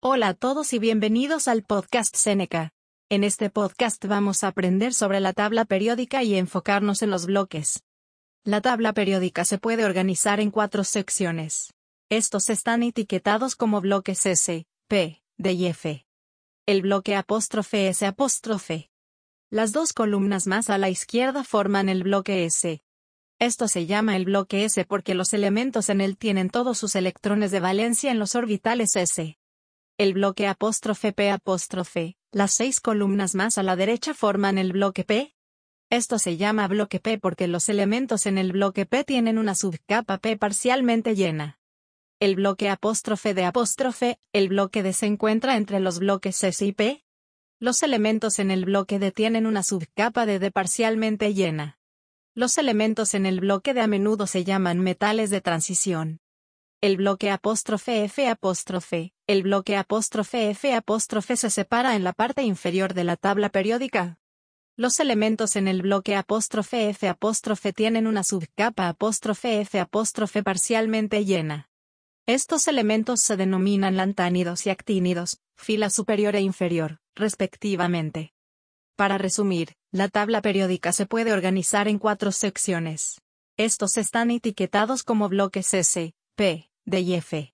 Hola a todos y bienvenidos al podcast Seneca. En este podcast vamos a aprender sobre la tabla periódica y enfocarnos en los bloques. La tabla periódica se puede organizar en cuatro secciones. Estos están etiquetados como bloques S, P, D y F. El bloque apóstrofe S apóstrofe. Las dos columnas más a la izquierda forman el bloque S. Esto se llama el bloque S porque los elementos en él tienen todos sus electrones de valencia en los orbitales S. El bloque apóstrofe P apóstrofe, las seis columnas más a la derecha forman el bloque P. Esto se llama bloque P porque los elementos en el bloque P tienen una subcapa P parcialmente llena. El bloque apóstrofe de apóstrofe, el bloque D se encuentra entre los bloques S y P. Los elementos en el bloque D tienen una subcapa de D parcialmente llena. Los elementos en el bloque D a menudo se llaman metales de transición. El bloque apóstrofe F apóstrofe, el bloque apóstrofe F apóstrofe se separa en la parte inferior de la tabla periódica. Los elementos en el bloque apóstrofe F apóstrofe tienen una subcapa apóstrofe F apóstrofe parcialmente llena. Estos elementos se denominan lantánidos y actínidos, fila superior e inferior, respectivamente. Para resumir, la tabla periódica se puede organizar en cuatro secciones. Estos están etiquetados como bloques S, P, D y F.